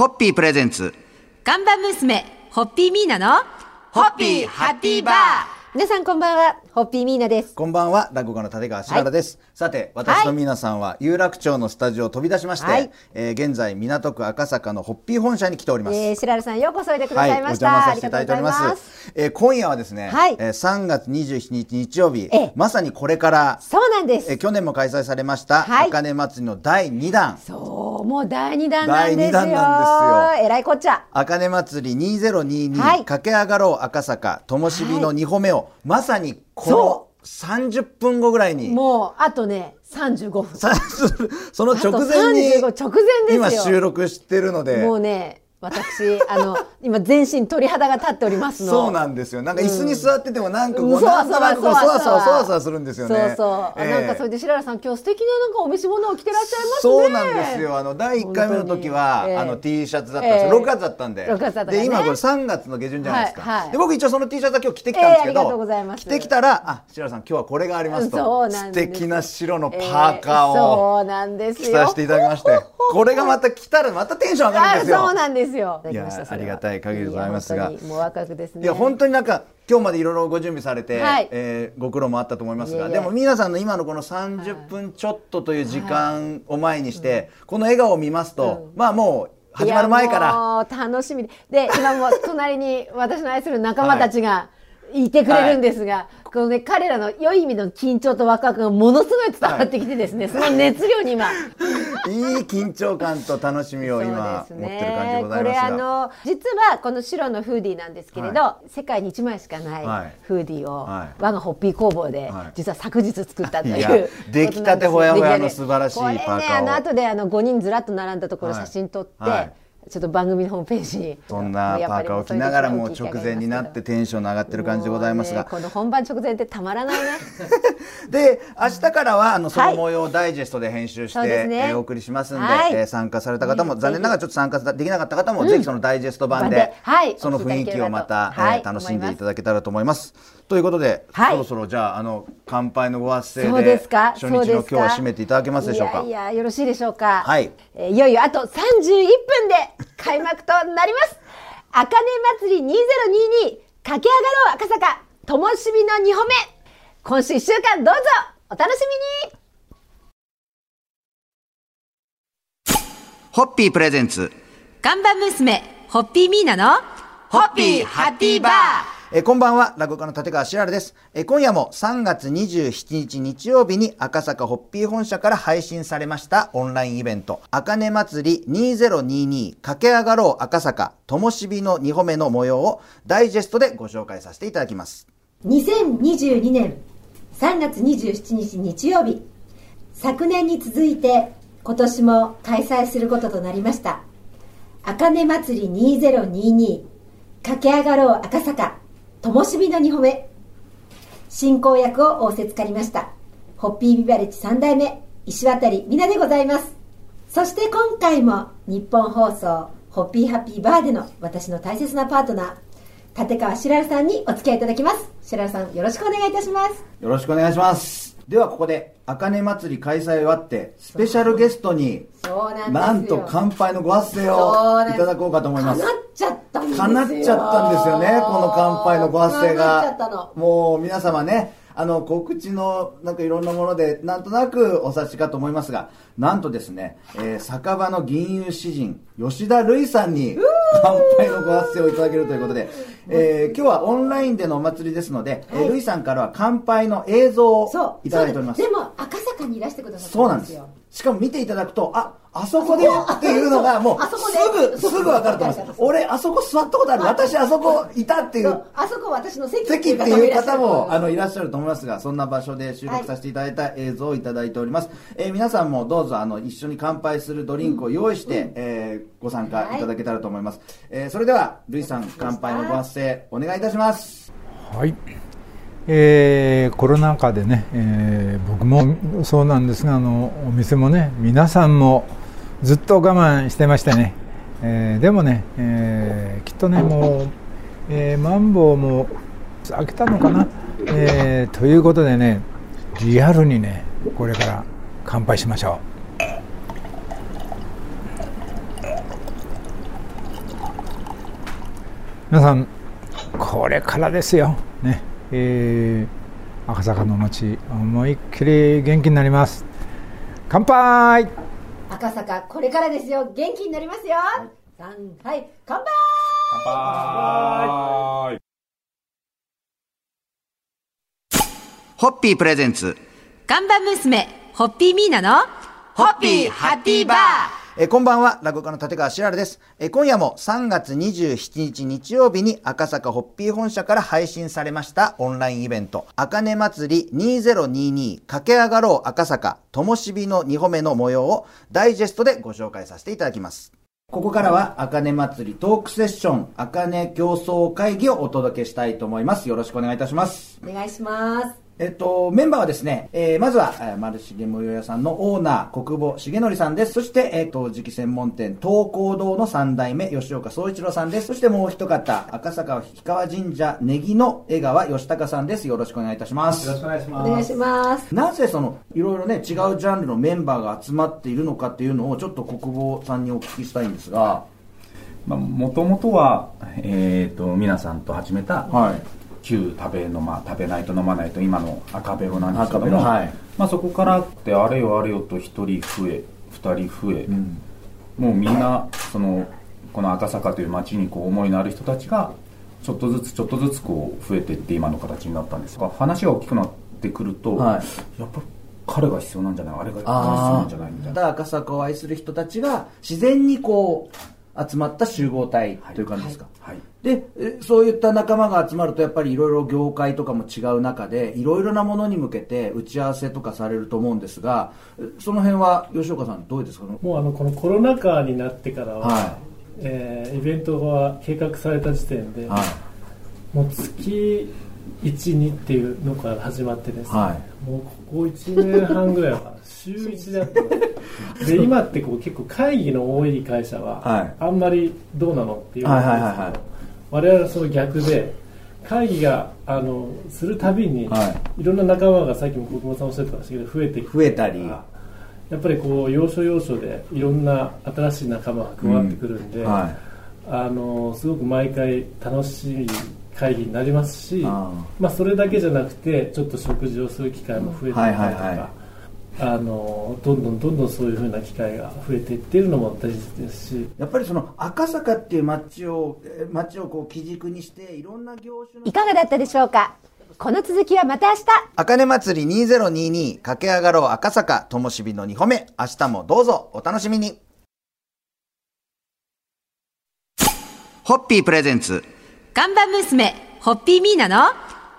ホッピープレゼンツ。看板娘、ホッピーミーナの、ホッピーハッピーバー皆さんこんばんは、ホッピーミーナです。こんばんは、落語家の立川しららです。さて、私と皆さんは有楽町のスタジオを飛び出しまして、はいえー現在港区赤坂のホッピー本社に来ております。えー、白良さんようこそおいでくだはい、さいました。お邪魔させていただいております。ありがとうございますえー今夜はですね、はいえー3月27日日曜日ええ、まさにこれから、そうなんです。えー去年も開催されました、はい。あかね祭りの第2弾、そう、もう第二弾なんですよ。第二弾なんですよ。えらいこっちゃ。あかね祭り2022、はい。駆け上がろう赤坂、ともしびの2歩目を、まさにこのそ30分後ぐらいに、もう、あとね、35分。さその直前にあと35直前ですよ。今収録してるので。もうね、私、あの、今全身鳥肌が立っておりますの。そうなんですよ。なんか椅子に座っててもなんかこう、うんなんとなくそわそわそわそわするんですよね。そうそう、ええ。なんかそれで白良さん今日素敵ななんかお召し物を着てらっしゃいますね。そうなんですよ。あの第1回目の時は、ええあの T シャツだったんですよ、ええ。6月だったんで。6月だったで今これ3月の下旬じゃないですか、はいはい。で僕一応その T シャツは今日着てきたんですけど、え着てきたらあ白良さん今日はこれがありますと。そうなん素です。敵な白のパーカーえーをそうなんですよ。着させていただきましてこれがまた着たらまたテンション上がるんですよ。あそうなんですよ。いやありがたい限りでございますが。もう若くですね。いや本当になんか今日までいろいろご準備されて、はい。えーご苦労もあったと思いますがいえいえでも皆さんの今のこの30分ちょっとという時間を前にして、この笑顔を見ますと、まあもう始まる前から。楽しみ。でで今も隣に私の愛する仲間たちがいてくれるんですが、このね彼らの良い意味の緊張とワクワクがものすごい伝わってきてですね、その熱量に今。いい緊張感と楽しみを今持ってる感じでございこれあ。の実はこの白のフーディーなんですけれど、世界に1枚しかなはい。いフーディーを、はい。我がホッピー工房で、はい。実は昨日作ったという出来たてほやほやの素晴らしいパーカーを。これねあの後であの5人ずらっと並んだところはい。写真撮って、はいちょっと番組のホームページに。そんなパーカーを着ながらもう直前になってテンションの上がってる感じでございますが。ねこの本番直前ってたまらないね。で明日からはあのそのはい模様をダイジェストで編集して、そうですね。えーお送りしますんで、はい。えー参加された方もね残念ながらちょっと参加できなかった方も、ぜひそのダイジェスト版ではい。その雰囲気をまた、はい。えー楽しんでいただけたらと思います。ということで、はい。そろそろじゃああの乾杯のご発声そうでですか？初日の今日は締めていただけますでしょうか？いやいやよろしいでしょうか？はい。えーいよいよあと31分で開幕となります。あかね祭り2022駆け上がろう赤坂ともしびの2歩目。今週1週間どうぞお楽しみに。ホッピープレゼンツ。看板娘ホッピーミーナのホッピーハッピーバーえこんばんは、落語家の立川しららです。え今夜も3月27日日曜日に赤坂ホッピー本社から配信されましたオンラインイベント、あかね祭り2022駆け上がろう赤坂。ともしびの2歩目の模様をダイジェストでご紹介させていただきます。2022年3月27日日曜日。昨年に続いて今年も開催することとなりました。あかね祭り2022駆け上がろう赤坂。ともしびの2歩目進行役を仰せつかりました。ホッピービバレッジ3代目石渡里美奈でございます。そして今回も日本放送ホッピーハッピーバーでの私の大切なパートナー立川しららさんにお付き合いいただきます。しららさんよろしくお願いいたします。よろしくお願いします。ではここで、あかね祭り開催終わって、スペシャルゲストに、なんと乾杯のご発声をいただこうかと思います。叶。っちゃっ叶っちゃったんですよね、この乾杯のご発声叶っちゃったがの。もう皆様ね、あの、告知のなんかいろんなもので、なんとなくお察しかと思いますが、なんとですね、えー酒場の銀融詩人、吉田類さんに乾杯のご発声をいただけるということで、えー今日はオンラインでのお祭りですので、えーはい。類さんからは乾杯の映像をいただいております。でもにいらしてくださったそうなんです。よしかも見ていただくと、あ、あそこでっていうのがもうあそこで。すぐ、すぐ分かると思います。俺、あそこ座ったことある。私、あそこいたっていそう。う。あそこ私の席席っていう方もあののいらっしゃると思いますがそんな場所で収録させていただいた映像をいただいております、えー皆さんもどうぞあの一緒に乾杯するドリンクを用意して、えーご参加い。ただけたらと思います、えーそれではルイさん乾杯のご発声お願いいたします。はい、えーコロナ禍でね、えー僕もそうなんですがあのお店もね皆さんもずっと我慢してましてね、えーでもね、えーきっとねもう、えーマンボウも開けたのかな、えーということでねリアルにねこれから乾杯しましょう。皆さんこれからですよ。ね。えー、赤坂の街思いっきり元気になります。乾杯！赤坂これからですよ。元気になりますよ。三はい乾杯！乾杯！ホッピープレゼンツ。看板娘ホッピーミーナのホッピーハッピーバーえこんばんは、落語家の立川しらるです。え今夜も3月27日日曜日に赤坂ホッピー本社から配信されましたオンラインイベント、あかね祭り2022駆け上がろう赤坂、ともしびの2歩目の模様をダイジェストでご紹介させていただきます。ここからは、あかね祭りトークセッション、あかね競争会議をお届けしたいと思います。よろしくお願いいたします。お願いしますえっと、メンバーはですね、えーまずは、えー丸重無用屋さんのオーナー、国母重則さんです。そして、えっと、磁器専門店、東光堂の三代目、吉岡総一郎さんです。そしてもう一方、赤坂氷川神社、ネギの江川義隆さんです。よろしくお願いいたします。よろしくお願いしおます願いしますなぜその、いろいろね、違うジャンルのメンバーが集まっているのかっていうのを、ちょっと国母さんにお聞きしたいんですが、もともとは、えー、と皆さんと始めた、はい旧食べ飲ま食べないと飲まないと今の赤ベロなんですけども、はい。まあ、そこからってあれよあれよと1人増え2人増え、もうみんなそのこの赤坂という街にこう思いのある人たちがちょっとずつちょっとずつこう増えていって今の形になったんですが話が大きくなってくると、はい。やっぱ彼が必要なんじゃない？あれが必要なんじゃない？みたいな。だ赤坂を愛する人たちが自然にこう集まった集合体という感じですか、はいでえそういった仲間が集まるとやっぱりいろいろ業界とかも違う中でいろいろなものに向けて打ち合わせとかされると思うんですがえその辺は吉岡さんどうですか？もうあのこのコロナ禍になってからは、はえーイベントが計画された時点で、はもう月12っていうのから始まってですね、はもうここ1年半ぐらいは 週1であってます。で今ってこう結構会議の多い会社は、はい。あんまりどうなのっていうのはいなんですけど、はいはいはい我々はその逆で会議があのするたびに、、はい。ろんな仲間がさっきも国分さんおっしゃってましたけど増えて増えたり。やっぱりこう要所要所でいろんな新しい仲間が加わってくるんで、はあのすごく毎回楽しい会議になりますしあまあ、それだけじゃなくてちょっと食事をする機会も増えていったりとか、あのどんどんどんどんそういうふうな機会が増えていっているのも大切ですし。やっぱりその赤坂っていう街をえ街をこう基軸にしていろんな業種のいかがだったでしょうか？この続きはまた明日。あかね祭り2022駆け上がろう赤坂ともしびの2歩目。明日もどうぞお楽しみに。ホッピープレゼンツ。看板娘ホッピーミーナの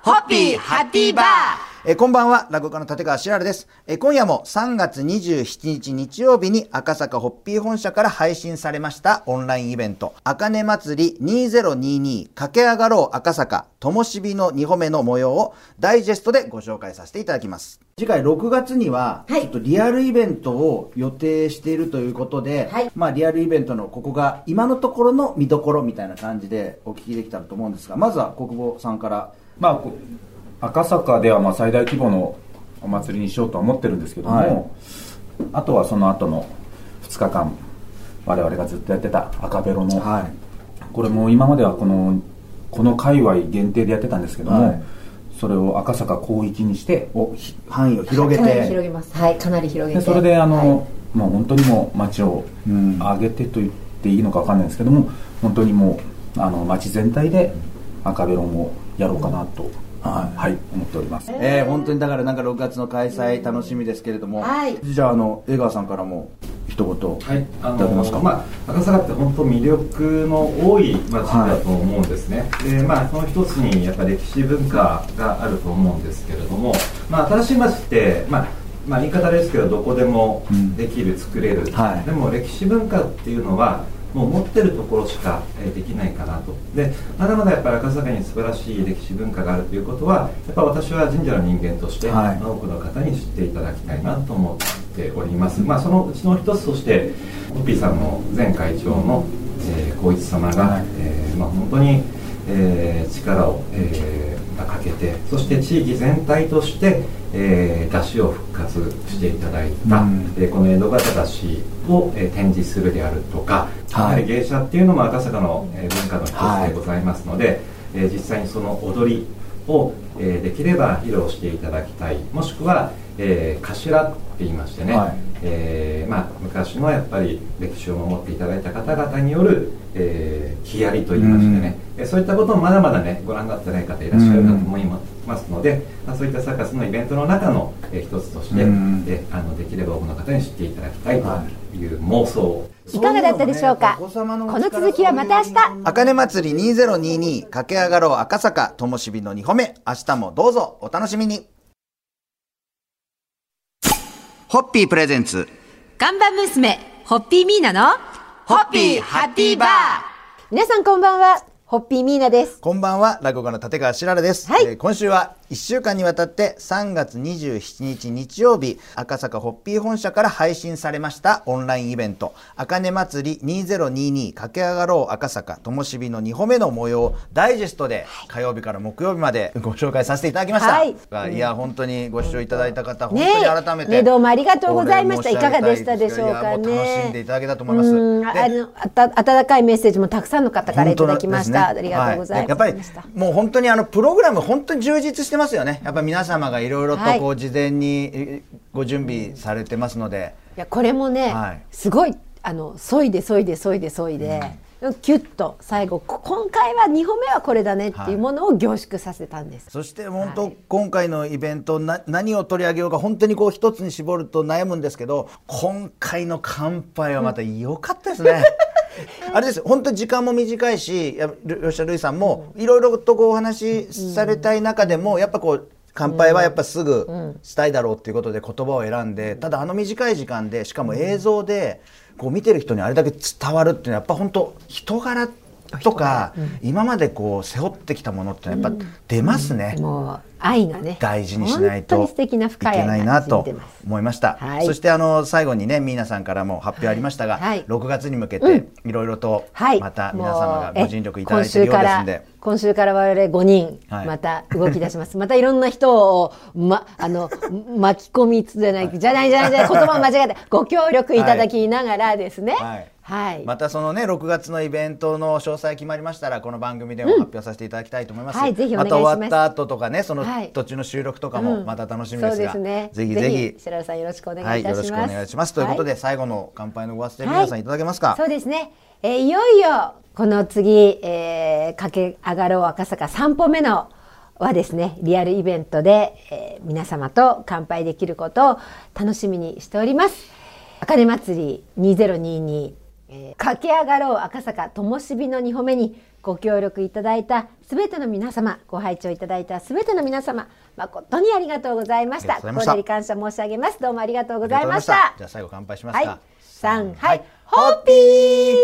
ホッピーハッピーバーえーこんばんは、落語家の立川しらるです。えー今夜も3月27日日曜日に赤坂ホッピー本社から配信されましたオンラインイベント、あかね祭り2022駆け上がろう赤坂、ともしびの2歩目の模様をダイジェストでご紹介させていただきます。次回6月には、はいちょっとリアルイベントを予定しているということで、はいまあリアルイベントのここが今のところの見どころみたいな感じでお聞きできたらと思うんですが、まずは国母さんから。まあ、赤坂ではまあ最大規模のお祭りにしようとは思ってるんですけども、はい。あとはその後の2日間我々がずっとやってた赤ベロの、はい。これも今まではこのこの界隈限定でやってたんですけども、はい。それを赤坂広域にしておひ範囲を広げかなりて広げます。はいかなり広げて。でそれであの、はい。もう本当にもう街をうん。上げてと言っていいのか分かんないですけども本当にもうあの街全体で赤ベロンをやろうかなと、はい思っております、えー、本当にだからなんか6月の開催楽しみですけれども、はい。じゃああの江川さんからも一言はい、あいただけますか？のまあ、赤坂って本当魅力の多い街だと思うんですね、でまあ、その一つにやっぱ歴史文化があると思うんですけれども、まあ、新しい街って、まあまあ、言い方ですけどどこでもできる、作れる、はい。でも歴史文化っていうのはもう持ってるところしかえーできないかなと。でまだまだやっぱり赤坂に素晴らしい歴史文化があるということはやっぱ私は神社の人間として、はい。多くの方に知っていただきたいなと思っております、まあ、そのうちの一つとしてホッピーさんの前会長の、えー、光一様が、はい。えーまあ、本当に、えー力を、えーまあかけてそして地域全体として、えー、出汁を復活していただいた、うん。えーこの江戸型出汁を、えー展示するであるとか、はい。やはり芸者っていうのも赤坂のえー文化の一つでございますので、えー実際にその踊りを、えーできれば披露していただきたい。もしくは、えー頭って言いましてね、はい。えーまあ、昔のやっぱり歴史を守っていただいた方々による、えー、木やりと言いましてね、えーそういったこともまだまだねご覧になってない方いらっしゃるかと思いますので、まあ、そういったサーカスのイベントの中の、えー一つとして、うん。であのできれば多くの方に知っていただきたいという妄想。を、いかがだったでしょうか？この続きはまた明日。あかね祭り2022駆け上がろう赤坂ともしびの2歩目。明日もどうぞ。お楽しみに。ホッピープレゼンツ。看板娘ホッピーミーナのホッピーハッピーバー。皆さんこんばんはホッピーミーナです。こんばんは。落語家の立川しららです、はい。えー今週は1週間にわたって3月27日日曜日赤坂ホッピー本社から配信されましたオンラインイベント「あかね祭り2022駆け上がろう赤坂ともしびの2歩目」の模様をダイジェストで火曜日から木曜日までご紹介させていただきました、はい。い、や本当にご視聴いただいた方、ね本当に改めて、ねどうもありがとうございました。いかがでしたでしょうかね。楽しんでいただけたと思います。あのあた温かいメッセージもたくさんの方からいただきました、ね。ありがとうございます、はやっぱりもう本当にあのプログラム本当に充実してますよね。やっぱり皆様がいろいろとこはう事前にえご準備されてますので、いやこれもね、はい。すごいあの削いで削いで削いで削いで、キュッと最後こ今回は2歩目はこれだねっていうものを凝縮させたんです、そして本当、今回のイベントな何を取り上げようか本当にこう一つに絞ると悩むんですけど今回の乾杯はまた良かったですね。あれです。本当に時間も短いしや吉田類さんもいろいろとこうお話しされたい中でもやっぱこう乾杯はやっぱすぐしたいだろうっていうことで言葉を選んでただあの短い時間でしかも映像でこう見てる人にあれだけ伝わるっていうのはやっぱ本当人柄とか今までこう背負ってきたものってやっぱ出ますね。もう愛がね。大事にしないとい深いけないなと思いました、はい。そしてあの最後にね皆さんからも発表ありましたが、はい。6月に向けていろいろとはい、また皆様がご尽力いただいているようですんで。え今週から今週から我々5人はい。また動き出します、またいろんな人を、ま、あの巻き込みつじゃないじゃないじゃないじゃない言葉を間違えてご協力いただきながらですねはい。はい、またそのね6月のイベントの詳細決まりましたらこの番組でも発表させていただきたいと思います、はいぜひお願いしたます。終わった後とかねそのはい。途中の収録とかもまた楽しみですが、そうですね。ぜひぜひ。白田さんよろしくお願はいいいたします、よろしくお願いします。ということで、は最後の乾杯のご発声はい皆さんい。ただけますか、そうですね、えーいよいよこの次、えー駆け上がろう赤坂3歩目のはですね。リアルイベントで、えー皆様と乾杯できることを楽しみにしております。あかね祭り2022、えー駆け上がろう赤坂ともしびの2歩目にご協力いただいたすべての皆様ご拝聴いただいたすべての皆様誠にありがとうございました。心より感謝申し上げます。どうもありがとうございましした。たじゃあ最後乾杯しますか、はい。三はい。ホッピー